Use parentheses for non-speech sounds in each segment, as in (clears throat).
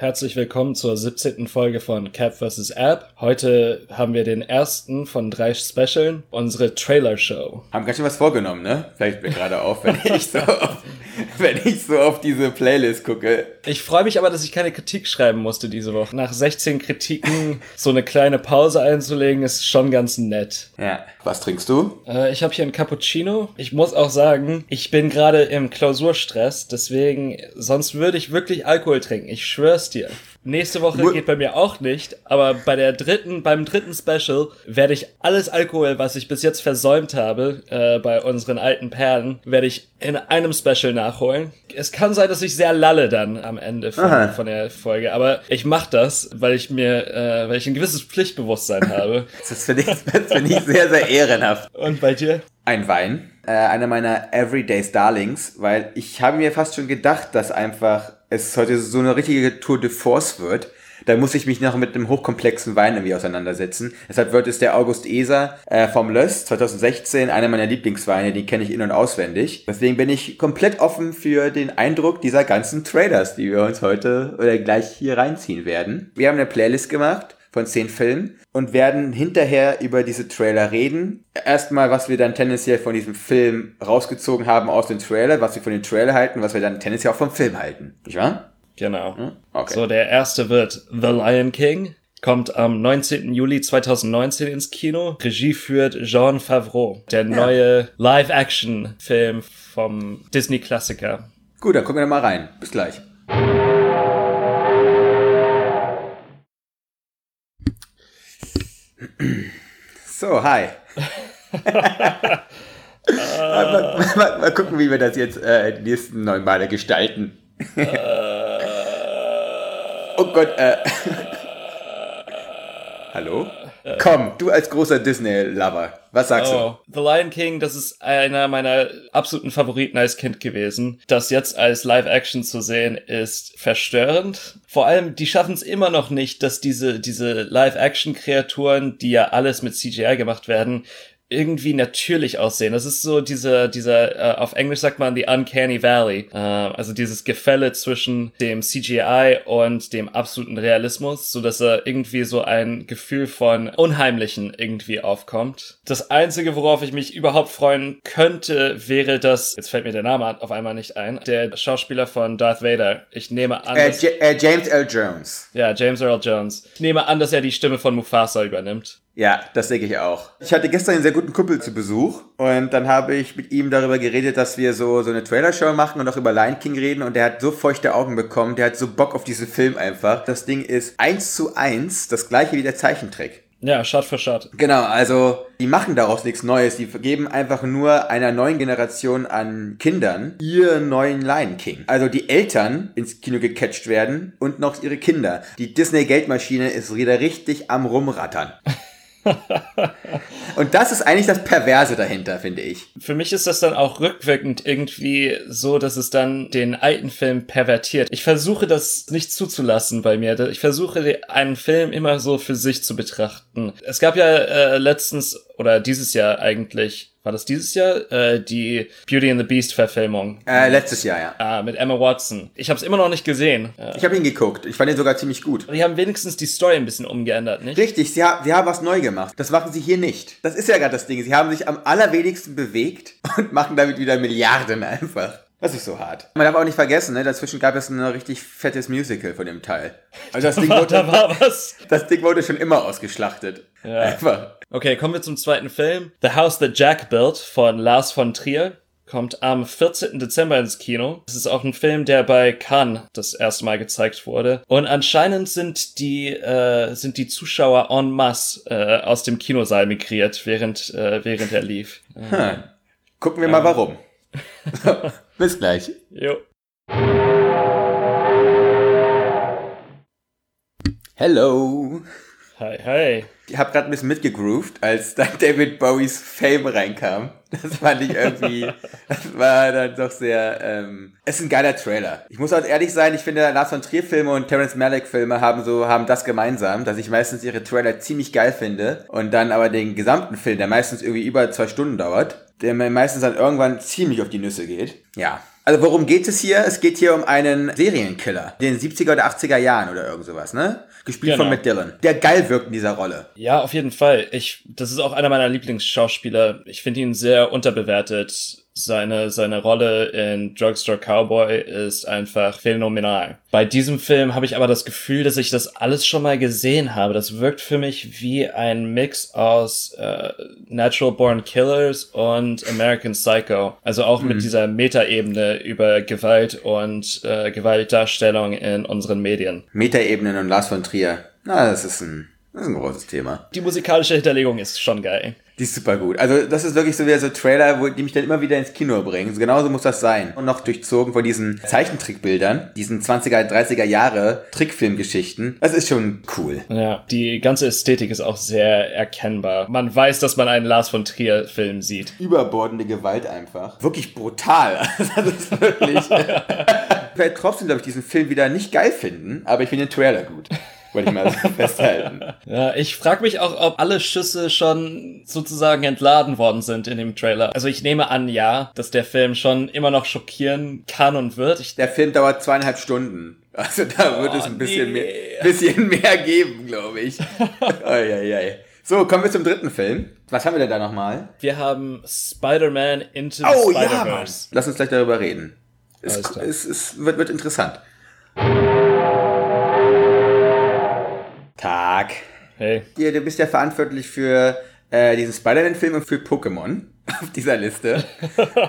Herzlich willkommen zur 17. Folge von Cap vs. App. Heute haben wir den ersten von drei Specialen, unsere Trailer Show. Haben ganz schön was vorgenommen, ne? Fällt mir gerade auf, wenn ich so auf, (laughs) (laughs) (laughs) wenn ich so auf diese Playlist gucke. Ich freue mich aber, dass ich keine Kritik schreiben musste diese Woche. Nach 16 Kritiken so eine kleine Pause einzulegen, ist schon ganz nett. Ja. Was trinkst du? Äh, ich habe hier einen Cappuccino. Ich muss auch sagen, ich bin gerade im Klausurstress, deswegen, sonst würde ich wirklich Alkohol trinken. Ich schwör's dir. Nächste Woche Mu- geht bei mir auch nicht, aber bei der dritten, beim dritten Special werde ich alles Alkohol, was ich bis jetzt versäumt habe, äh, bei unseren alten Perlen, werde ich in einem Special nachholen. Es kann sein, dass ich sehr lalle dann am Ende von, von der Folge, aber ich mache das, weil ich mir, äh, weil ich ein gewisses Pflichtbewusstsein habe. Das finde ich, das finde ich sehr, sehr ehrenhaft. Und bei dir? Ein Wein. Äh, einer meiner Everyday Darlings, weil ich habe mir fast schon gedacht, dass einfach es heute so eine richtige Tour de Force wird. Da muss ich mich noch mit einem hochkomplexen Wein irgendwie auseinandersetzen. Deshalb wird es der August Eser äh, vom Löss 2016, einer meiner Lieblingsweine, die kenne ich in- und auswendig. Deswegen bin ich komplett offen für den Eindruck dieser ganzen Traders, die wir uns heute oder gleich hier reinziehen werden. Wir haben eine Playlist gemacht von zehn Filmen und werden hinterher über diese Trailer reden. Erstmal, was wir dann tendenziell von diesem Film rausgezogen haben aus dem Trailer, was wir von dem Trailer halten, was wir dann tendenziell auch vom Film halten. Nicht wahr? Genau. Okay. So, der erste wird The Lion King. Kommt am 19. Juli 2019 ins Kino. Regie führt Jean Favreau. Der neue Live-Action-Film vom Disney-Klassiker. Gut, dann gucken wir da mal rein. Bis gleich. (clears throat) So, hi. (laughs) mal, mal, mal, gucken, wie wir das jetzt äh, die nächsten neun Male gestalten. oh Gott, äh. (laughs) Hallo? Komm, du als großer Disney-Lover, was sagst Oh, The Lion King, das ist einer meiner absoluten Favoriten als Kind gewesen. Das jetzt als Live-Action zu sehen, ist verstörend. Vor allem, die schaffen es immer noch nicht, dass diese, diese Live-Action-Kreaturen, die ja alles mit CGI gemacht werden, irgendwie natürlich aussehen. Das ist so dieser, dieser, äh, auf Englisch sagt man the uncanny valley. Äh, also dieses Gefälle zwischen dem CGI und dem absoluten Realismus, so dass er irgendwie so ein Gefühl von Unheimlichen irgendwie aufkommt. Das einzige, worauf ich mich überhaupt freuen könnte, wäre das, jetzt fällt mir der Name auf einmal nicht ein, der Schauspieler von Darth Vader. Ich nehme an? Äh, äh, James L. Jones. ja, James Earl Jones. Ich nehme an, dass er die Stimme von Mufasa übernimmt. Ja, das denke ich auch. Ich hatte gestern einen sehr guten Kumpel zu Besuch und dann habe ich mit ihm darüber geredet, dass wir so, so eine Trailer-Show machen und auch über Lion King reden und der hat so feuchte Augen bekommen, der hat so Bock auf diesen Film einfach. Das Ding ist eins zu eins das gleiche wie der Zeichentrick. Ja, Shot für Shot. Genau, also die machen daraus nichts Neues. Die geben einfach nur einer neuen Generation an Kindern ihren neuen Lion King. Also die Eltern ins Kino gecatcht werden und noch ihre Kinder. Die Disney-Geldmaschine ist wieder richtig am Rumrattern. (laughs) Und das ist eigentlich das Perverse dahinter, finde ich. Für mich ist das dann auch rückwirkend irgendwie so, dass es dann den alten Film pervertiert. Ich versuche das nicht zuzulassen bei mir. Ich versuche einen Film immer so für sich zu betrachten. Es gab ja äh, letztens oder dieses Jahr eigentlich, war das dieses Jahr, äh, die Beauty and the Beast Verfilmung Äh, letztes Jahr, ja. ah, mit Emma Watson. Ich habe es immer noch nicht gesehen. Äh, Ich habe ihn geguckt. Ich fand ihn sogar ziemlich gut. die haben wenigstens die Story ein bisschen umgeändert, nicht? Richtig, sie, ha sie haben was neu gemacht. Das machen sie hier nicht. Das ist ja gerade das Ding. Sie haben sich am allerwenigsten bewegt (laughs) und machen damit wieder Milliarden einfach. Das ist so hart. Man darf auch nicht vergessen, ne? dazwischen gab es ein richtig fettes Musical von dem Teil. Also das Ding (laughs) da wurde, war was. das Ding wurde schon immer ausgeschlachtet. Ja. Einfach. Okay, kommen wir zum zweiten Film. The House That Jack Built von Lars von Trier. Kommt am 14. Dezember ins Kino. Es ist auch ein Film, der bei Cannes das erste Mal gezeigt wurde. Und anscheinend sind die, äh, sind die Zuschauer en masse äh, aus dem Kinosaal migriert, während, äh, während er lief. Hm. Gucken wir mal warum. (laughs) Bis gleich. Jo. Hello. Hi, hi. Ich habe gerade ein bisschen mitgegroovt, als dann (laughs) David Bowies Fame reinkam. Das fand ich irgendwie, (laughs) das war dann doch sehr, ähm, es ist ein geiler Trailer. Ich muss auch ehrlich sein, ich finde, Lars von Trier Filme und Terence Malick Filme haben so, haben das gemeinsam, dass ich meistens ihre Trailer ziemlich geil finde und dann aber den gesamten Film, der meistens irgendwie über zwei Stunden dauert, der mir meistens dann irgendwann ziemlich auf die Nüsse geht. Ja. Also worum geht es hier? Es geht hier um einen Serienkiller, den 70er oder 80er Jahren oder irgend sowas, ne? Gespielt Genau. von Matt Dillon. Der geil wirkt in dieser Rolle. Ja, auf jeden Fall. Ich, das ist auch einer meiner Lieblingsschauspieler. Ich finde ihn sehr unterbewertet. Seine, seine Rolle in Drugstore Cowboy ist einfach phänomenal. Bei diesem Film habe ich aber das Gefühl, dass ich das alles schon mal gesehen habe. Das wirkt für mich wie ein Mix aus äh, Natural Born Killers und American Psycho. Also auch mit dieser Metaebene über Gewalt und äh, Gewaltdarstellung in unseren Medien. Metaebenen und Lars von Trier. Na, das ist ein, das ist ein großes Thema. Die musikalische Hinterlegung ist schon geil. Die ist super gut. Also, das ist wirklich so wieder so Trailer, wo, die mich dann immer wieder ins Kino bringen. So, genauso muss das sein. Und noch durchzogen von diesen Zeichentrickbildern, diesen 20er, 30er Jahre Trickfilmgeschichten. Das ist schon cool. Ja, die ganze Ästhetik ist auch sehr erkennbar. Man weiß, dass man einen Lars von Trier Film sieht. Überbordende Gewalt einfach. Wirklich brutal. (laughs) Das ist wirklich. (laughs) ich werde trotzdem, glaube ich, diesen Film wieder nicht geil finden, aber ich finde den Trailer gut. Wollte ich mal so (laughs) festhalten. Ja, ich frage mich auch, ob alle Schüsse schon sozusagen entladen worden sind in dem Trailer. Also ich nehme an, ja, dass der Film schon immer noch schockieren kann und wird. Ich, Der Film dauert zweieinhalb Stunden. Also da wird es ein bisschen, nee. mehr, bisschen mehr geben, glaube ich. (laughs) Eieiei. So, kommen wir zum dritten Film. Was haben wir denn da nochmal? wir haben Spider-Man Into the Oh ja. Spider-Verse. Lass uns gleich darüber reden. Es, es, es wird, wird interessant. Tag. hey. Dir, du bist ja verantwortlich für äh, diesen Spider-Man-Film und für Pokémon (laughs) auf dieser Liste.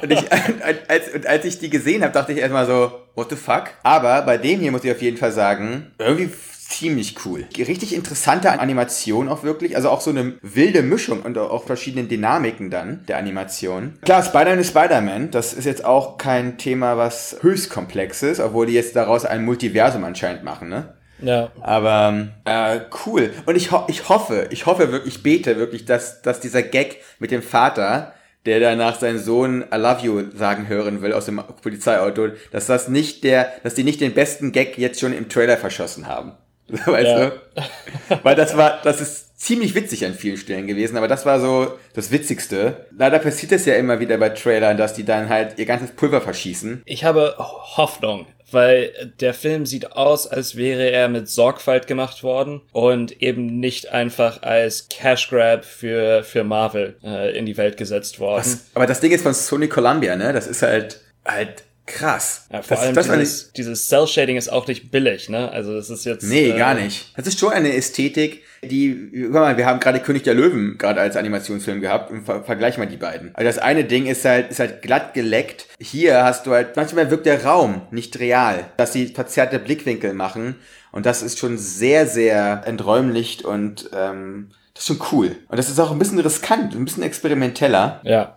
und, ich, als, und als ich die gesehen habe, dachte ich erstmal so, what the fuck? Aber bei dem hier muss ich auf jeden Fall sagen, irgendwie ziemlich cool. Richtig interessante Animation auch wirklich, also auch so eine wilde Mischung und auch verschiedene Dynamiken dann der Animation. Klar, Spider-Man ist Spider-Man, das ist jetzt auch kein Thema, was höchst komplex ist, obwohl die jetzt daraus ein Multiversum anscheinend machen, ne? Ja. Aber äh, cool. Und ich, ho ich hoffe, ich hoffe wirklich, ich bete wirklich, dass, dass dieser Gag mit dem Vater, der danach seinen Sohn I love you sagen hören will aus dem Polizeiauto, dass das nicht der, dass die nicht den besten Gag jetzt schon im Trailer verschossen haben. (laughs) Weißt Ja. du? (laughs) Weil das war, das ist ziemlich witzig an vielen Stellen gewesen, aber das war so das Witzigste. Leider passiert es ja immer wieder bei Trailern, dass die dann halt ihr ganzes Pulver verschießen. Ich habe Hoffnung, weil der Film sieht aus, als wäre er mit Sorgfalt gemacht worden und eben nicht einfach als Cash Grab für, für Marvel äh, in die Welt gesetzt worden. Das, aber das Ding ist von Sony Columbia, ne? Das ist halt, halt krass. Ja, vor das, allem das dieses, dieses Cell-Shading ist auch nicht billig, ne? Also das ist jetzt... Nee, äh, gar nicht. Das ist schon eine Ästhetik, die, guck mal, wir haben gerade König der Löwen gerade als Animationsfilm gehabt und ver vergleich mal die beiden. Also das eine Ding ist halt, ist halt glatt geleckt. Hier hast du halt, manchmal wirkt der Raum nicht real, dass sie verzerrte Blickwinkel machen und das ist schon sehr, sehr enträumlicht und ähm, das ist schon cool. Und das ist auch ein bisschen riskant, ein bisschen experimenteller. Ja.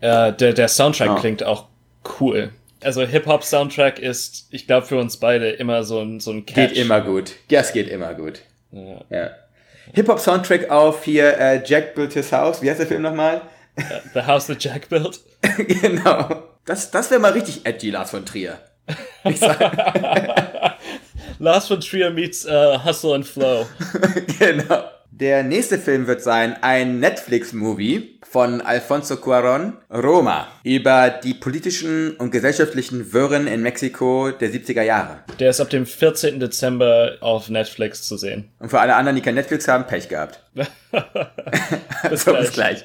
Äh, der, der Soundtrack Ja. klingt auch cool. Also Hip-Hop-Soundtrack ist, ich glaube, für uns beide immer so ein, so ein Catch. Geht immer gut. Ja, es geht immer gut. Ja. Ja. Hip-Hop-Soundtrack auf hier äh, Jack Built His House. Wie heißt der Film nochmal? The House that Jack built. (laughs) genau. Das, das wäre mal richtig edgy, Lars von Trier. Ich sag, (laughs) Last von Trier meets äh, Hustle and Flow. (laughs) genau. Der nächste Film wird sein ein Netflix-Movie von Alfonso Cuarón, Roma, über die politischen und gesellschaftlichen Wirren in Mexiko der 70er Jahre. Der ist ab dem 14. Dezember auf Netflix zu sehen. Und für alle anderen, die kein Netflix haben, Pech gehabt. (laughs) (laughs) Bis So, gleich. bis gleich.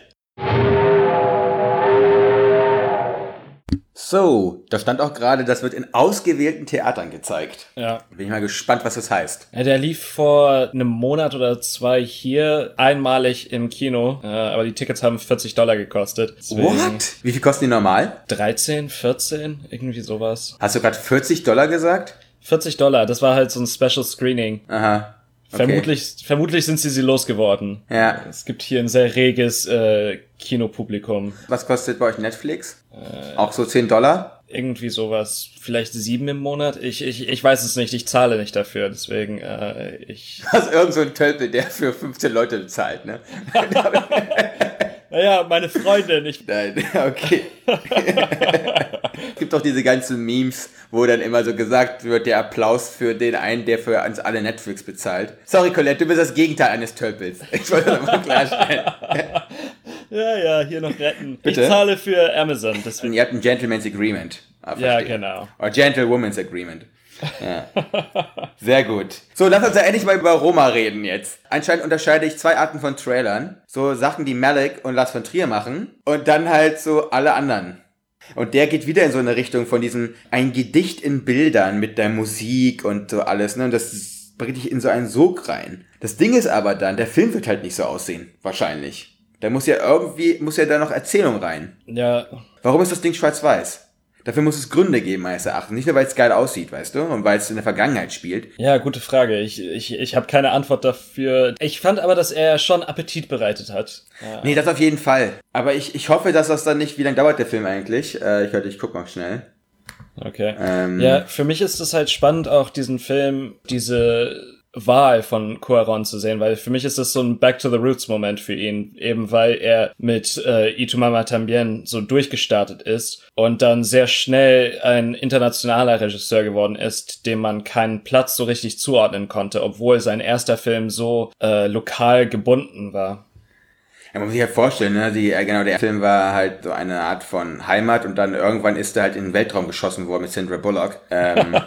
So, da stand auch gerade, das wird in ausgewählten Theatern gezeigt. Ja. Bin ich mal gespannt, was das heißt. ja. Der lief vor einem Monat oder zwei hier einmalig im Kino, äh, aber die Tickets haben 40 Dollar gekostet. Deswegen What? Wie viel kosten die normal? 13, 14, irgendwie sowas. Hast du gerade 40 Dollar gesagt? 40 Dollar, das war halt so ein Special Screening. Aha. Okay. Vermutlich, vermutlich sind sie sie losgeworden. Ja. Es gibt hier ein sehr reges äh, Kinopublikum. Was kostet bei euch Netflix? Auch so 10 Dollar? irgendwie sowas. Vielleicht sieben im Monat. Ich, ich, ich weiß es nicht. Ich zahle nicht dafür. Deswegen, äh, ich. (laughs) Also irgend so ein Tölpel, der für 15 Leute bezahlt, ne? (laughs) (laughs) Naja, meine Freundin. Ich, Nein, (laughs) okay. es gibt doch diese ganzen Memes, wo dann immer so gesagt wird, der Applaus für den einen, der für uns alle Netflix bezahlt. Sorry, Colette, du bist das Gegenteil eines Tölpels. Ich wollte das mal klarstellen. (laughs) ja, ja, hier noch retten. Bitte? Ich zahle für Amazon. Deswegen. Ihr habt ein Gentleman's Agreement. Ah, Ja, genau. Oder Gentlewoman's Agreement. Ja. Sehr gut. So, lass uns ja endlich mal über Roma reden jetzt. Anscheinend unterscheide ich zwei Arten von Trailern. So Sachen, die Malik und Lars von Trier machen. Und dann halt so alle anderen. Und der geht wieder in so eine Richtung von diesem, ein Gedicht in Bildern mit der Musik und so alles, ne? Und das bringt dich in so einen Sog rein. Das Ding ist aber dann, der Film wird halt nicht so aussehen. Wahrscheinlich. Da muss ja irgendwie, muss ja da noch Erzählung rein. Ja, Warum ist das Ding schwarz-weiß? Dafür muss es Gründe geben, meines Erachtens. Nicht nur, weil es geil aussieht, weißt du, und weil es in der Vergangenheit spielt. Ja, gute Frage. Ich, ich, ich habe keine Antwort dafür. Ich fand aber, dass er schon Appetit bereitet hat. Ja. Nee, das auf jeden Fall. Aber ich, ich hoffe, dass das dann nicht, wie lange dauert der Film eigentlich? Äh, ich, warte, ich guck mal schnell. Okay. Ähm, Ja, für mich ist es halt spannend, auch diesen Film, diese Wahl von Cuaron zu sehen, weil für mich ist das so ein Back to the Roots Moment für ihn, eben weil er mit äh, Itumama Tambien so durchgestartet ist und dann sehr schnell ein internationaler Regisseur geworden ist, dem man keinen Platz so richtig zuordnen konnte, obwohl sein erster Film so äh, lokal gebunden war. Ja, man muss sich halt vorstellen, ne? Die, äh, genau, der Film war halt so eine Art von Heimat und dann irgendwann ist er halt in den Weltraum geschossen worden mit Sandra Bullock. Ähm, (laughs)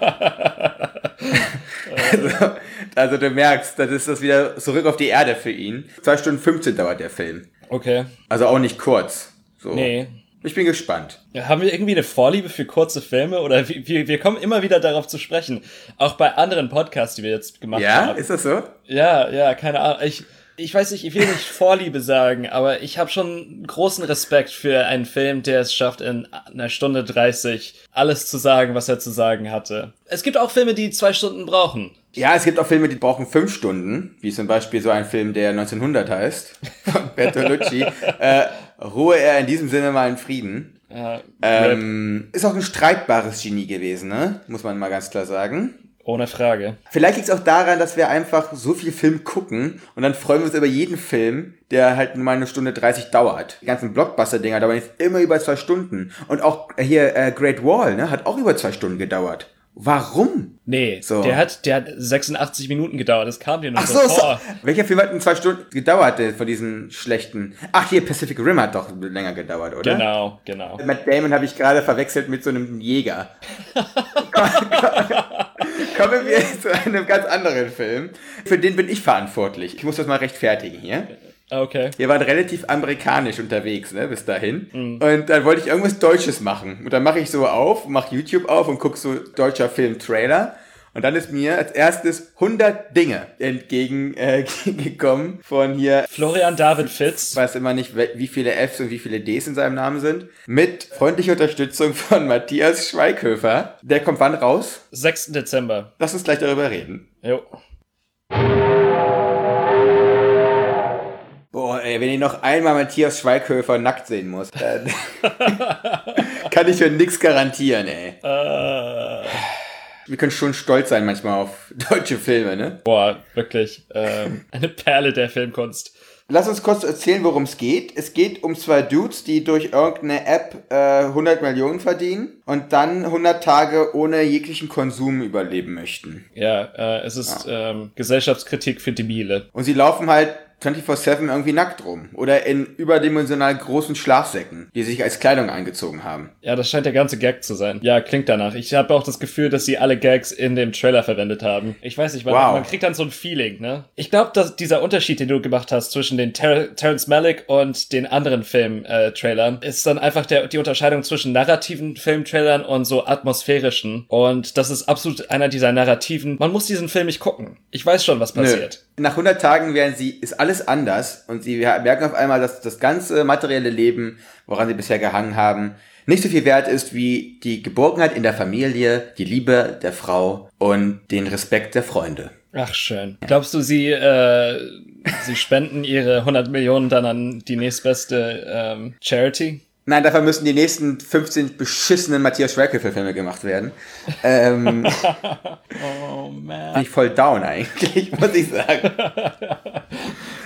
also, also du merkst, das ist das wieder zurück auf die Erde für ihn. Zwei Stunden 15 dauert der Film. Okay. Also auch nicht kurz. So. Nee. Ich bin gespannt. Ja, haben wir irgendwie eine Vorliebe für kurze Filme oder wir, wir kommen immer wieder darauf zu sprechen. Auch bei anderen Podcasts, die wir jetzt gemacht Ja, haben. ist das so? Ja, ja, keine Ahnung. Ich, ich weiß nicht, ich will nicht (laughs) Vorliebe sagen, aber ich habe schon großen Respekt für einen Film, der es schafft, in einer Stunde 30 alles zu sagen, was er zu sagen hatte. Es gibt auch Filme, die zwei Stunden brauchen. Ja, es gibt auch Filme, die brauchen fünf Stunden, wie zum Beispiel so ein Film, der 1900 heißt, (laughs) von Bertolucci. äh, ruhe er in diesem Sinne mal in Frieden. Ja, Ähm, ist auch ein streitbares Genie gewesen, ne? Muss man mal ganz klar sagen. Ohne Frage. Vielleicht liegt es auch daran, dass wir einfach so viel Film gucken und dann freuen wir uns über jeden Film, der halt nur mal eine Stunde 30 dauert. Die ganzen Blockbuster-Dinger dauern jetzt immer über zwei Stunden. Und auch hier äh, Great Wall, ne, hat auch über zwei Stunden gedauert. Warum? Nee, So. der hat, der hat 86 Minuten gedauert. Das kam dir nur Ach so, so. Welcher Film hat denn zwei Stunden gedauert äh, von diesen schlechten? Ach, hier Pacific Rim hat doch länger gedauert, oder? Genau, genau. Matt Damon habe ich gerade verwechselt mit so einem Jäger. (laughs) Kommen wir (laughs) zu einem ganz anderen Film. Für den bin ich verantwortlich. Ich muss das mal rechtfertigen hier. Okay. Wir waren relativ amerikanisch unterwegs, ne, bis dahin. Und dann wollte ich irgendwas Deutsches machen. Und dann mache ich so auf, mache YouTube auf und gucke so deutscher Film-Trailer. Und dann ist mir als erstes 100 Dinge entgegengekommen äh, (laughs) von hier Florian David Fitz. ich weiß immer nicht, wie viele Fs und wie viele Ds in seinem Namen sind. Mit freundlicher Unterstützung von Matthias Schweighöfer. Der kommt wann raus? 6. Dezember. Lass uns gleich darüber reden. Jo. Boah, ey, wenn ich noch einmal Matthias Schweighöfer nackt sehen muss, dann (laughs) (laughs) kann ich für nix garantieren, ey. Äh, Wir können schon stolz sein manchmal auf (laughs) deutsche Filme, ne? boah, wirklich. Ähm, (laughs) eine Perle der Filmkunst. Lass uns kurz erzählen, worum es geht. Es geht um zwei Dudes, die durch irgendeine App äh, 100 Millionen verdienen und dann 100 Tage ohne jeglichen Konsum überleben möchten. Ja, äh, es ist ähm, Gesellschaftskritik für Debile. Und sie laufen halt 24-7 irgendwie nackt rum. Oder in überdimensional großen Schlafsäcken, die sich als Kleidung eingezogen haben. Ja, das scheint der ganze Gag zu sein. Ja, klingt danach. Ich habe auch das Gefühl, dass sie alle Gags in dem Trailer verwendet haben. Ich weiß nicht, man, Wow. man kriegt dann so ein Feeling, ne? Ich glaube, dass dieser Unterschied, den du gemacht hast zwischen den Ter Terrence Malick und den anderen Film-Trailern, ist dann einfach der, die Unterscheidung zwischen narrativen Filmtrailern und so atmosphärischen. Und das ist absolut einer dieser narrativen. Man muss diesen Film nicht gucken. Ich weiß schon, was passiert. Nach 100 Tagen werden sie, ist alles anders und sie merken auf einmal, dass das ganze materielle Leben, woran sie bisher gehangen haben, nicht so viel wert ist wie die Geborgenheit in der Familie, die Liebe der Frau und den Respekt der Freunde. Ach, schön. Glaubst du, sie, äh, sie spenden ihre 100 Millionen dann an die nächstbeste ähm, Charity? Nein, dafür müssen die nächsten 15 beschissenen Matthias Schweighöfer-Filme gemacht werden. Ähm, (laughs) Oh man. bin ich voll down eigentlich, (laughs) muss ich sagen.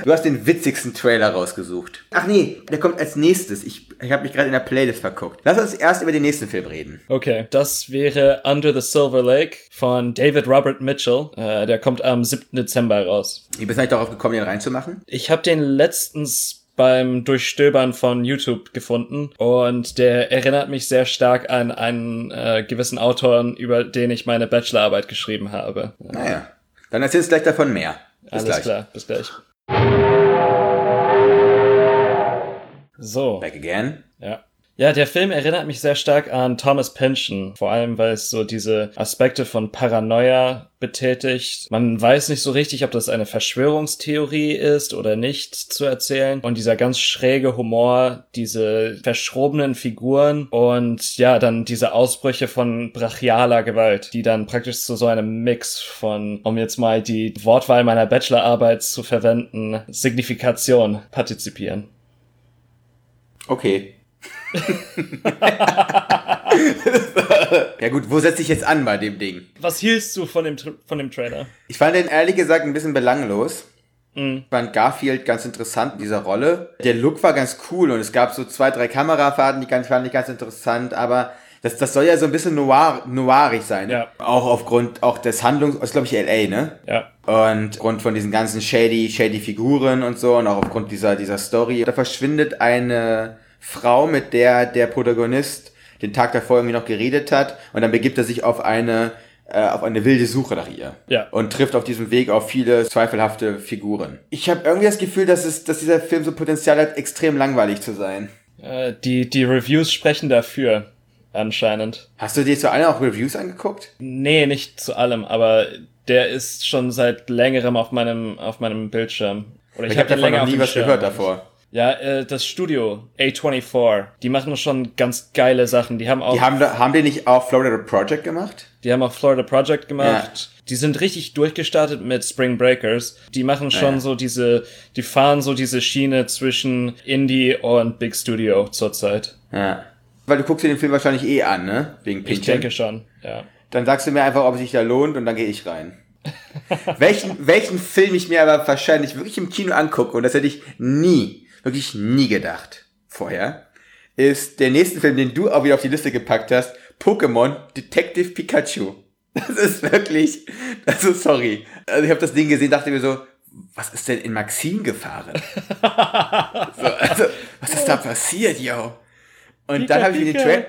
Du hast den witzigsten Trailer rausgesucht. Ach nee, der kommt als nächstes. Ich, ich habe mich gerade in der Playlist verguckt. Lass uns erst über den nächsten Film reden. Okay, das wäre Under the Silver Lake von David Robert Mitchell. Äh, der kommt am 7. Dezember raus. Wie bist du eigentlich darauf gekommen, den reinzumachen? Ich habe den letztens beim Durchstöbern von YouTube gefunden und der erinnert mich sehr stark an einen äh, gewissen Autoren, über den ich meine Bachelorarbeit geschrieben habe. Naja, dann erzählst du gleich davon mehr. Bis Alles gleich. klar, bis gleich. So. Back again. Ja. Ja, der Film erinnert mich sehr stark an Thomas Pynchon, vor allem weil es so diese Aspekte von Paranoia betätigt. Man weiß nicht so richtig, ob das eine Verschwörungstheorie ist oder nicht zu erzählen. Und dieser ganz schräge Humor, diese verschrobenen Figuren und ja, dann diese Ausbrüche von brachialer Gewalt, die dann praktisch zu so einem Mix von, um jetzt mal die Wortwahl meiner Bachelorarbeit zu verwenden, Signifikation partizipieren. Okay. (laughs) ja gut, wo setze ich jetzt an bei dem Ding? Was hielst du von dem, von dem Trailer? Ich fand den ehrlich gesagt ein bisschen belanglos. Ich fand Garfield ganz interessant in dieser Rolle. Der Look war ganz cool und es gab so zwei, drei Kamerafahrten, die fand ich ganz interessant, aber das, das soll ja so ein bisschen noir, noirig sein. ne? Ja. Auch aufgrund auch des Handlungs, das ist glaube ich L.A., ne? Ja. Und aufgrund von diesen ganzen shady, shady Figuren und so und auch aufgrund dieser, dieser Story. Da verschwindet eine Frau, mit der der Protagonist den Tag davor irgendwie noch geredet hat und dann begibt er sich auf eine, äh, auf eine wilde Suche nach ihr. Ja. Und trifft auf diesem Weg auf viele zweifelhafte Figuren. Ich habe irgendwie das Gefühl, dass, es, dass dieser Film so Potenzial hat, extrem langweilig zu sein. Äh, die, die Reviews sprechen dafür, anscheinend. Hast du dir zu allen auch Reviews angeguckt? Nee, nicht zu allem, aber der ist schon seit längerem auf meinem, auf meinem Bildschirm. Oder Ich, hab habe den davon noch nie was Schirm. gehört davor. Ja, äh, das Studio A24, die machen schon ganz geile Sachen. Die haben auch, Die haben, haben die nicht auch Florida Project gemacht? die haben auch Florida Project gemacht. Die sind richtig durchgestartet mit Spring Breakers. Die machen schon Ja. so diese, die fahren so diese Schiene zwischen Indie und Big Studio zurzeit. Ja. Weil du guckst dir den Film wahrscheinlich eh an, ne? Wegen Ich Pinchen. denke schon, ja. Dann sagst du mir einfach, ob es sich da lohnt und dann gehe ich rein. (laughs) welchen, welchen Film ich mir aber wahrscheinlich wirklich im Kino angucke, und das hätte ich nie, wirklich nie gedacht vorher, ist der nächste Film, den du auch wieder auf die Liste gepackt hast, Pokémon Detective Pikachu. (laughs) Das ist wirklich, also sorry. Also ich habe das Ding gesehen, dachte mir so, was ist denn in Maxim gefahren? (laughs) so, also, was ist da passiert, yo? Und Pika, dann habe ich mir den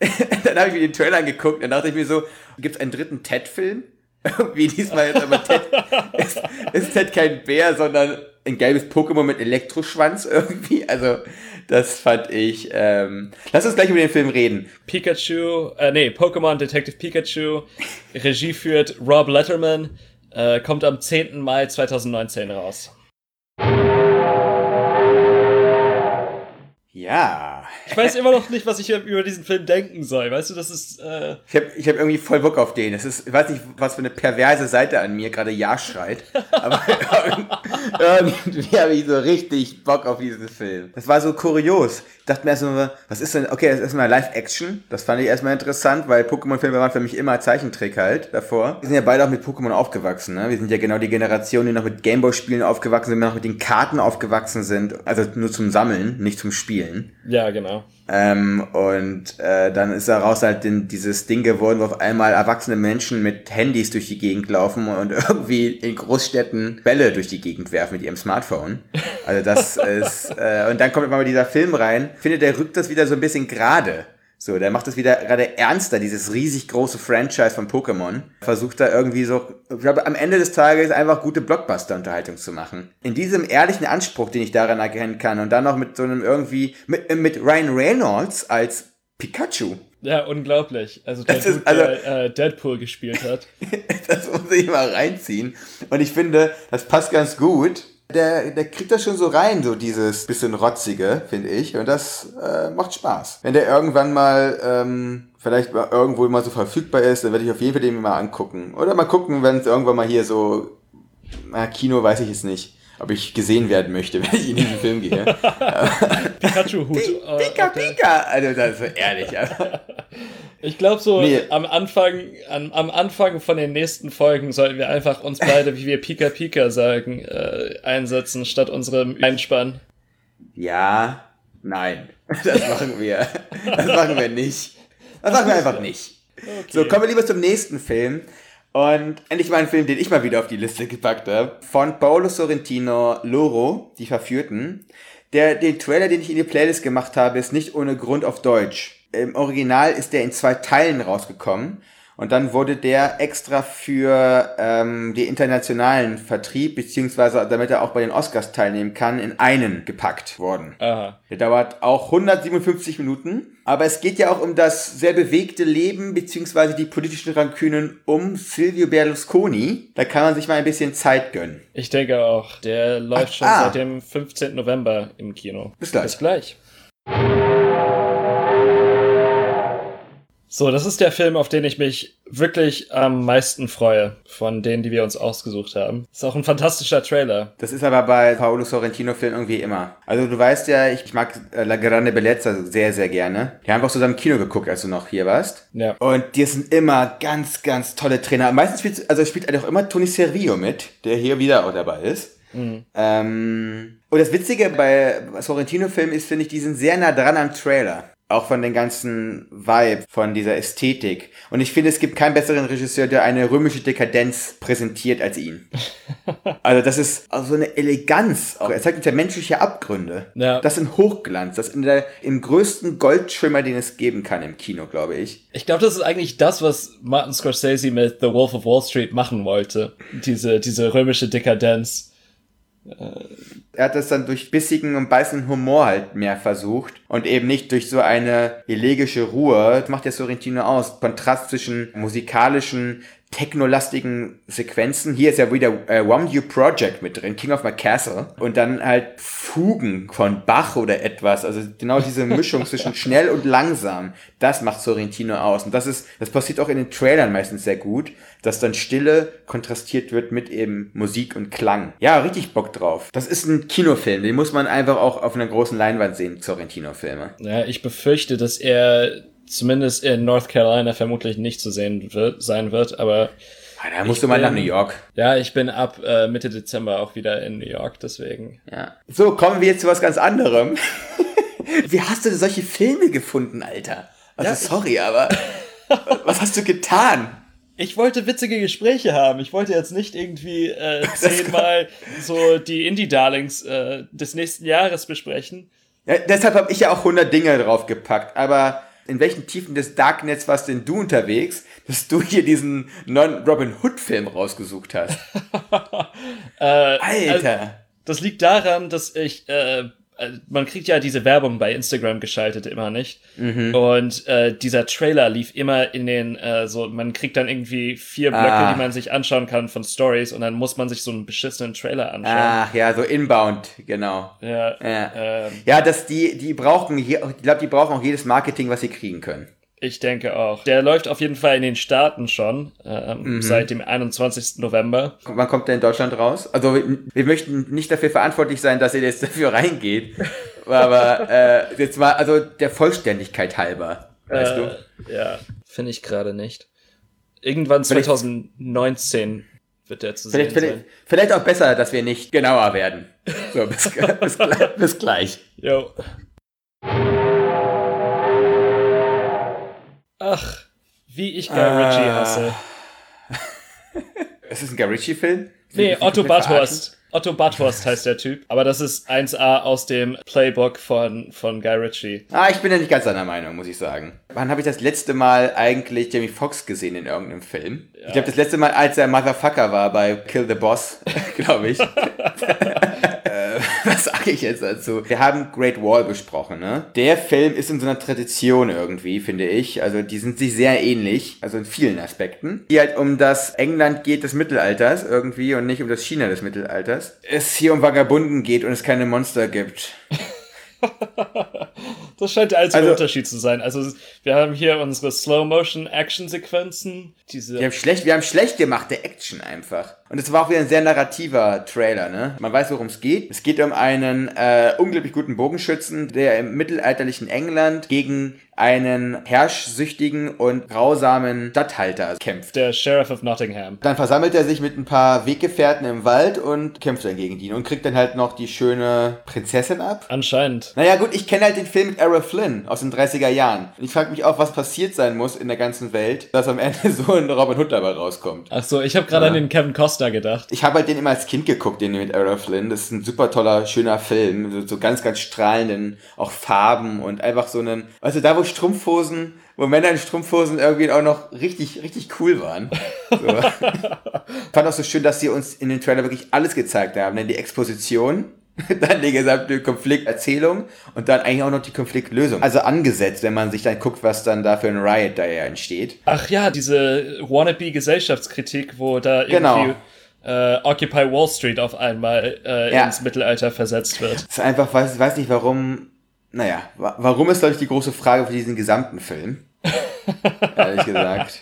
(laughs) dann habe ich mir den Trailer angeguckt und dachte ich mir so, gibt es einen dritten Ted-Film? (laughs) Wie diesmal jetzt aber Ted, ist, ist Ted kein Bär, sondern ein gelbes Pokémon mit Elektroschwanz irgendwie. Also, das fand ich, ähm, lass uns gleich über den Film reden. Pikachu, äh, nee, Pokémon Detective Pikachu, Regie führt Rob Letterman, äh, kommt am 10. Mai 2019 raus. Ja. Ich weiß immer noch nicht, was ich über diesen Film denken soll. Weißt du, das ist, äh, Ich habe ich hab irgendwie voll Bock auf den. Es ist, ich weiß nicht, was für eine perverse Seite an mir gerade Ja schreit. (laughs) Aber irgendwie habe ich so richtig Bock auf diesen Film. Das war so kurios. Ich dachte mir erstmal, was ist denn, okay, das ist erstmal Live-Action. Das fand ich erstmal interessant, weil Pokémon-Filme waren für mich immer Zeichentrick halt davor. Wir sind ja beide auch mit Pokémon aufgewachsen, ne? Wir sind ja genau die Generation, die noch mit Gameboy-Spielen aufgewachsen sind, die noch mit den Karten aufgewachsen sind. Also nur zum Sammeln, nicht zum Spielen. Ja, genau. Ähm, und äh, dann ist daraus halt in dieses Ding geworden, wo auf einmal erwachsene Menschen mit Handys durch die Gegend laufen und (laughs) irgendwie in Großstädten Bälle durch die Gegend werfen mit ihrem Smartphone. Also das (laughs) ist, äh, und dann kommt immer mal dieser Film rein. Ich finde, der rückt das wieder so ein bisschen gerade. So, der macht das wieder gerade ernster, dieses riesig große Franchise von Pokémon. Versucht da irgendwie so, ich glaube, am Ende des Tages einfach gute Blockbuster-Unterhaltung zu machen. In diesem ehrlichen Anspruch, den ich daran erkennen kann, und dann noch mit so einem irgendwie, mit, mit Ryan Reynolds als Pikachu. Ja, unglaublich. Also der Das ist- Dude, also- der äh, Deadpool gespielt hat. (laughs) Das muss ich mal reinziehen. Und ich finde, das passt ganz gut. Der, der kriegt das schon so rein, so dieses bisschen rotzige, finde ich. Und das äh, macht Spaß. Wenn der irgendwann mal ähm, vielleicht mal irgendwo mal so verfügbar ist, dann werde ich auf jeden Fall den mal angucken. Oder mal gucken, wenn es irgendwann mal hier so, na, Kino weiß ich jetzt nicht, ob ich gesehen werden möchte, (laughs) wenn ich in diesen Film gehe. (laughs) Pikachu-Hut. Pi- äh, Pika, der- Pika! Also, das ist so ehrlich. (laughs) Also. Ich glaube so Nee. am Anfang, am, am Anfang von den nächsten Folgen sollten wir einfach uns beide, wie wir Pika Pika sagen, äh, einsetzen statt unserem Einspann. Ja, nein. (laughs) Das machen wir. Das machen wir nicht. Das machen wir einfach nicht. So, kommen wir lieber zum nächsten Film. Und endlich mal ein Film, den ich mal wieder auf die Liste gepackt habe. Von Paolo Sorrentino Loro, Die Verführten. Der, den Trailer, den ich in die Playlist gemacht habe, ist nicht ohne Grund auf Deutsch. Im Original ist der in zwei Teilen rausgekommen. Und dann wurde der extra für ähm, die internationalen Vertrieb, beziehungsweise damit er auch bei den Oscars teilnehmen kann, in einen gepackt worden. Aha. Der dauert auch 157 Minuten. Aber es geht ja auch um das sehr bewegte Leben beziehungsweise die politischen Rankünen um Silvio Berlusconi. Da kann man sich mal ein bisschen Zeit gönnen. Ich denke auch. Der läuft Ach, schon ah. seit dem 15. November im Kino. Bis gleich. Bis gleich. So, das ist der Film, auf den ich mich wirklich am meisten freue, von denen, die wir uns ausgesucht haben. Ist auch ein fantastischer Trailer. Das ist aber bei Paolo Sorrentino-Filmen irgendwie immer. Also du weißt ja, ich mag äh, La Grande Bellezza sehr, sehr gerne. Wir haben auch zusammen im Kino geguckt, als du noch hier warst. Ja. Und die sind immer ganz, ganz tolle Trainer. Meistens spielt, also spielt auch immer Tony Servio mit, der hier wieder auch dabei ist. Ähm, und das Witzige bei Sorrentino-Filmen ist, finde ich, die sind sehr nah dran am Trailer. Auch von den ganzen Vibe, von dieser Ästhetik. Und ich finde, es gibt keinen besseren Regisseur, der eine römische Dekadenz präsentiert als ihn. (laughs) Also das ist also so eine Eleganz. Auch. Er zeigt uns ja menschliche Abgründe. Ja. Das in Hochglanz. Das in der, im größten Goldschimmer, den es geben kann im Kino, glaube ich. Ich glaube, das ist eigentlich das, was Martin Scorsese mit The Wolf of Wall Street machen wollte. Diese, diese römische Dekadenz. Er hat das dann durch bissigen und beißenden Humor halt mehr versucht und eben nicht durch so eine elegische Ruhe. Das macht der Sorrentino aus. Kontrast zwischen musikalischen, technolastigen Sequenzen. Hier ist ja wieder äh, One You Project mit drin, King of My Castle. Und dann halt Fugen von Bach oder etwas. Also genau diese (laughs) Mischung zwischen schnell und langsam. Das macht Sorrentino aus. Und das ist, das passiert auch in den Trailern meistens sehr gut, dass dann Stille kontrastiert wird mit eben Musik und Klang. Ja, richtig Bock drauf. Das ist ein Kinofilm, den muss man einfach auch auf einer großen Leinwand sehen, Sorrentino-Filme. Ja, ich befürchte, dass er zumindest in North Carolina vermutlich nicht zu sehen wird, sein wird, aber Ah, Da musst du mal nach New York. ja, ich bin ab äh, Mitte Dezember auch wieder in New York, deswegen. Ja. So, kommen wir jetzt zu was ganz anderem. (laughs) Wie hast du denn solche Filme gefunden, Alter? Also Ja, sorry, aber (laughs) was hast du getan? Ich wollte witzige Gespräche haben. Ich wollte jetzt nicht irgendwie äh, (laughs) zehnmal so die Indie-Darlings äh, des nächsten Jahres besprechen. Ja, deshalb habe ich ja auch 100 Dinge draufgepackt, aber in welchen Tiefen des Darknets warst denn du unterwegs, dass du hier diesen Non-Robin Hood-Film rausgesucht hast? (laughs) Äh, Alter! Also, das liegt daran, dass ich, äh, äh, man kriegt ja diese Werbung bei Instagram geschaltet immer nicht. Und äh, dieser Trailer lief immer in den, äh, so, man kriegt dann irgendwie vier Blöcke, Ah. die man sich anschauen kann von Stories und dann muss man sich so einen beschissenen Trailer anschauen. Ach ja, so Inbound, genau. Ja, Ja. Ähm, Ja, dass die, die brauchen, ich glaube, die brauchen auch jedes Marketing, was sie kriegen können. Ich denke auch. Der läuft auf jeden Fall in den Staaten schon, ähm, Mhm. seit dem 21. November. Wann kommt der in Deutschland raus? Also wir, wir möchten nicht dafür verantwortlich sein, dass ihr jetzt dafür reingeht. (laughs) Aber äh, jetzt mal, also der Vollständigkeit halber, weißt du? Äh, Ja, finde ich gerade nicht. Irgendwann Vielleicht- 2019 wird der zu Vielleicht, sehen vielleicht, sein. vielleicht auch besser, dass wir nicht genauer werden. So, bis, (laughs) bis, gleich- bis gleich. Jo. Ach, wie ich Guy Ritchie Ah. hasse. (laughs) Ist das ein Guy Ritchie-Film? Nee, Otto Bathurst. Otto Bathurst heißt der Typ. Aber das ist 1A aus dem Playbook von, von Guy Ritchie. Ah, ich bin ja nicht ganz deiner Meinung, muss ich sagen. Wann habe ich das letzte Mal eigentlich Jamie Foxx gesehen in irgendeinem Film? Ich glaube, das letzte Mal, als er Motherfucker war bei Kill the Boss, (laughs) glaube ich. (laughs) sage ich jetzt dazu? Wir haben Great Wall besprochen, ne? Der Film ist in so einer Tradition irgendwie, finde ich. Also, die sind sich sehr ähnlich, also in vielen Aspekten. Die halt um das England geht des Mittelalters irgendwie und nicht um das China des Mittelalters. Es hier um Vagabunden geht und es keine Monster gibt. (laughs) Das scheint der einzige Also- Unterschied zu sein. Also wir haben hier unsere Slow-Motion-Action-Sequenzen, diese Wir haben schlecht, wir haben schlecht gemachte Action einfach. Und es war auch wieder ein sehr narrativer Trailer, ne? Man weiß, worum es geht. Es geht um einen äh, unglaublich guten Bogenschützen, der im mittelalterlichen England gegen einen herrschsüchtigen und grausamen Statthalter kämpft. der Sheriff of Nottingham. Dann versammelt er sich mit ein paar Weggefährten im Wald und kämpft dann gegen ihn und kriegt dann halt noch die schöne Prinzessin ab. Anscheinend. Naja gut, ich kenne halt den Film mit Errol Flynn aus den 30er Jahren. Und ich frage mich auch, was passiert sein muss in der ganzen Welt, dass am Ende (laughs) so ein Robin Hood dabei rauskommt. Ach so, ich habe gerade an den Kevin Costner gedacht. Ich habe halt den immer als Kind geguckt, den mit Errol Flynn. Das ist ein super toller, schöner Film. So, so ganz, ganz strahlenden, auch Farben und einfach so einen, du, da wo Strumpfhosen, wo Männer in Strumpfhosen irgendwie auch noch richtig, richtig cool waren. So. (laughs) Fand auch so schön, dass sie uns in den Trailer wirklich alles gezeigt haben. Denn die Exposition, (laughs) dann die gesamte Konflikterzählung und dann eigentlich auch noch die Konfliktlösung. Also angesetzt, wenn man sich dann guckt, was dann da für ein Riot da ja entsteht. Ach ja, diese wannabe-Gesellschaftskritik, wo da Genau. Äh, Occupy Wall Street auf einmal äh, Ja. ins Mittelalter versetzt wird. Es ist einfach, weiß, weiß nicht warum, naja, wa warum ist, glaube ich, die große Frage für diesen gesamten Film. (laughs) Ehrlich gesagt.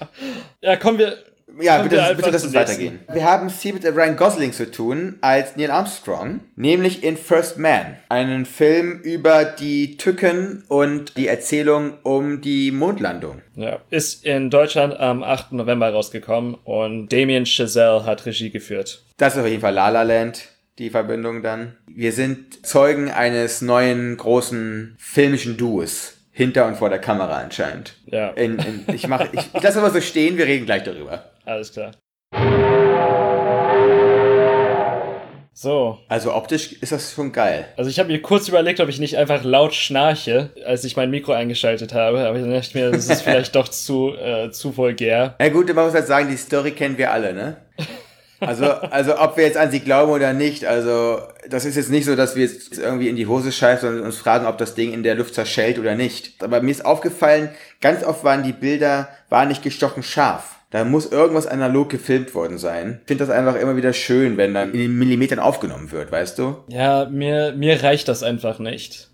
Ja, kommen wir. Ja, bitte, bitte lass uns weitergehen. Wir haben es hier mit Ryan Gosling zu tun als Neil Armstrong, nämlich in First Man, einen Film über die Tücken und die Erzählung um die Mondlandung. Ja, ist in Deutschland am 8. November rausgekommen und Damien Chazelle hat Regie geführt. Das ist auf jeden Fall La La Land, die Verbindung dann. Wir sind Zeugen eines neuen großen filmischen Duos. Hinter und vor der Kamera anscheinend. Ja. In, in, ich mach, ich, ich lasse aber so stehen, wir reden gleich darüber. Alles klar. So, Also optisch ist das schon geil. also ich habe mir kurz überlegt, ob ich nicht einfach laut schnarche, als ich mein Mikro eingeschaltet habe, aber ich dachte mir, das ist (laughs) vielleicht doch zu, äh, zu vulgär. Na gut, man muss halt sagen, die Story kennen wir alle, ne? Also, also ob wir jetzt an sie glauben oder nicht, also das ist jetzt nicht so, dass wir jetzt irgendwie in die Hose scheißen und uns fragen, ob das Ding in der Luft zerschellt oder nicht. Aber mir ist aufgefallen, ganz oft waren die Bilder, waren nicht gestochen scharf. Da muss irgendwas analog gefilmt worden sein. Ich finde das einfach immer wieder schön, wenn dann in den Millimetern aufgenommen wird, weißt du? Ja, mir, mir reicht das einfach nicht.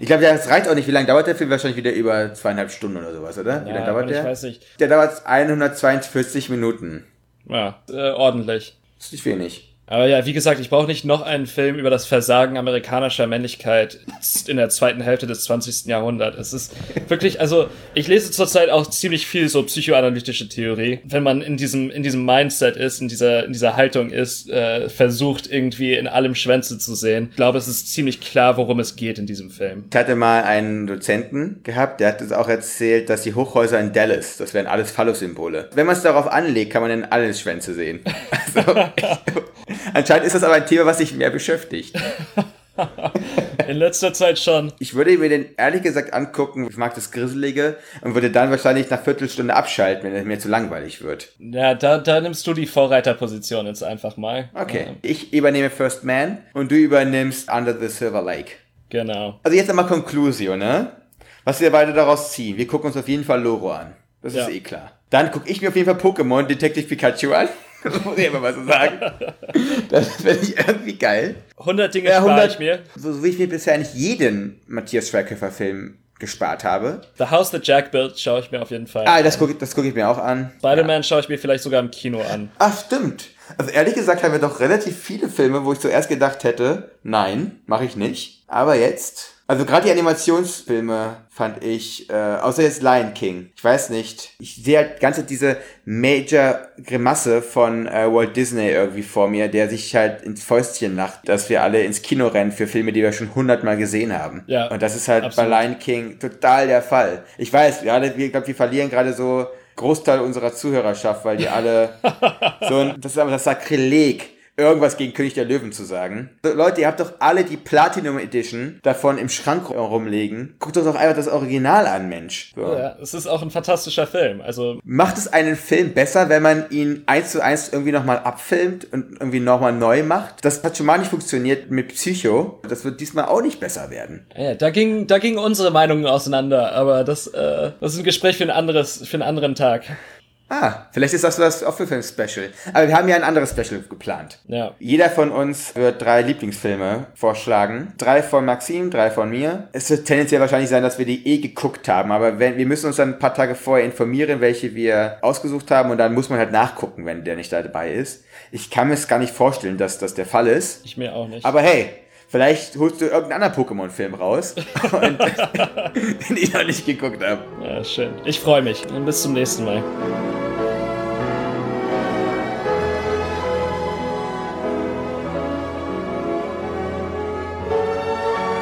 Ich glaube, das reicht auch nicht. Wie lange dauert der Film? Wahrscheinlich wieder über zweieinhalb Stunden oder sowas, oder? Wie Ja, lange dauert und ich der? weiß nicht. Der dauert 142 Minuten. Ja, äh, ordentlich. Das ist nicht wenig. Aber ja, wie gesagt, ich brauche nicht noch einen Film über das Versagen amerikanischer Männlichkeit in der zweiten Hälfte des 20. Jahrhunderts. Es ist wirklich, also ich lese zurzeit auch ziemlich viel so psychoanalytische Theorie. Wenn man in diesem in diesem Mindset ist, in dieser in dieser Haltung ist, äh, versucht irgendwie in allem Schwänze zu sehen. Ich glaube, es ist ziemlich klar, worum es geht in diesem Film. Ich hatte mal einen Dozenten gehabt, der hat uns auch erzählt, dass die Hochhäuser in Dallas, das wären alles Phallus-Symbole. Wenn man es darauf anlegt, kann man dann alles Schwänze sehen. (laughs) Also, anscheinend ist das aber ein Thema, was sich mehr beschäftigt. In letzter Zeit schon. Ich würde mir den ehrlich gesagt angucken, ich mag das Grusselige und würde dann wahrscheinlich nach Viertelstunde abschalten, wenn es mir zu langweilig wird. Ja, da, da nimmst du die Vorreiterposition jetzt einfach mal. Okay, Ja, ich übernehme First Man und du übernimmst Under the Silver Lake. genau. Also jetzt einmal Conclusio, ne? Was wir beide daraus ziehen. Wir gucken uns auf jeden Fall Loro an. Das Ja. ist eh klar. Dann gucke ich mir auf jeden Fall Pokémon Detective Pikachu an. Das muss ich immer mal so sagen. Das finde ich irgendwie geil. 100 Dinge Ja, spare 100 ich mir. So, so wie ich mir bisher nicht jeden Matthias Schweighöfer-Film gespart habe. The House That Jack Built schaue ich mir auf jeden Fall. Ah, das gucke guck ich mir auch an. Spider-Man schaue ich mir vielleicht sogar im Kino an. Ach, stimmt. Also ehrlich gesagt haben wir doch relativ viele Filme, wo ich zuerst gedacht hätte, nein, mache ich nicht. Aber jetzt, also gerade die Animationsfilme fand ich, äh, außer jetzt Lion King, ich weiß nicht, ich sehe halt ganze diese Major Grimasse von äh, Walt Disney irgendwie vor mir, der sich halt ins Fäustchen lacht, dass wir alle ins Kino rennen für Filme, die wir schon hundertmal gesehen haben. Ja, Und das ist halt absolut. bei Lion King total der Fall. Ich weiß, wir alle, wir, glaub, wir verlieren gerade so Großteil unserer Zuhörerschaft, weil die alle (laughs) so ein, das ist aber das Sakrileg, irgendwas gegen König der Löwen zu sagen. Leute, ihr habt doch alle die Platinum Edition davon im Schrank rumlegen. Guckt doch doch einfach das Original an, Mensch. So. Ja, es ist auch ein fantastischer Film. Also, Macht es einen Film besser, wenn man ihn eins zu eins irgendwie nochmal abfilmt und irgendwie nochmal neu macht? Das hat schon mal nicht funktioniert mit Psycho. Das wird diesmal auch nicht besser werden. ja, da ging, da gingen unsere Meinungen auseinander, aber das, äh, das ist ein Gespräch für ein anderes, für einen anderen Tag. Ah, vielleicht ist das das auch für ein Special. Aber wir haben ja ein anderes Special geplant. Ja. Jeder von uns wird drei Lieblingsfilme vorschlagen. Drei von Maxim, drei von mir. Es wird tendenziell wahrscheinlich sein, dass wir die eh geguckt haben, aber wenn, wir müssen uns dann ein paar Tage vorher informieren, welche wir ausgesucht haben und dann muss man halt nachgucken, wenn der nicht dabei ist. Ich kann mir es gar nicht vorstellen, dass das der Fall ist. Ich mir auch nicht. Aber hey, vielleicht holst du irgendeinen anderen Pokémon-Film raus, (laughs) (laughs) den ich noch nicht geguckt habe. ja, schön. Ich freue mich. Und bis zum nächsten Mal.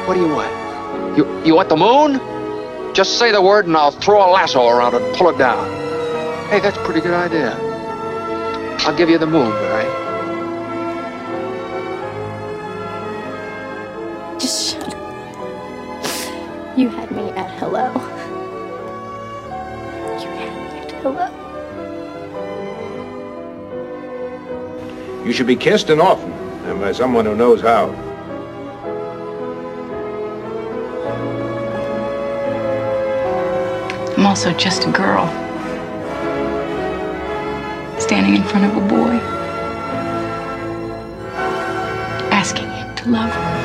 What do you want? You, you want the moon? Just say the word and I'll throw a lasso around it and pull it down. Hey, that's a pretty good idea. I'll give you the moon, all right? You had me at hello. You had me at hello. You should be kissed and often, and by someone who knows how. I'm also just a girl. Standing in front of a boy. Asking him to love her.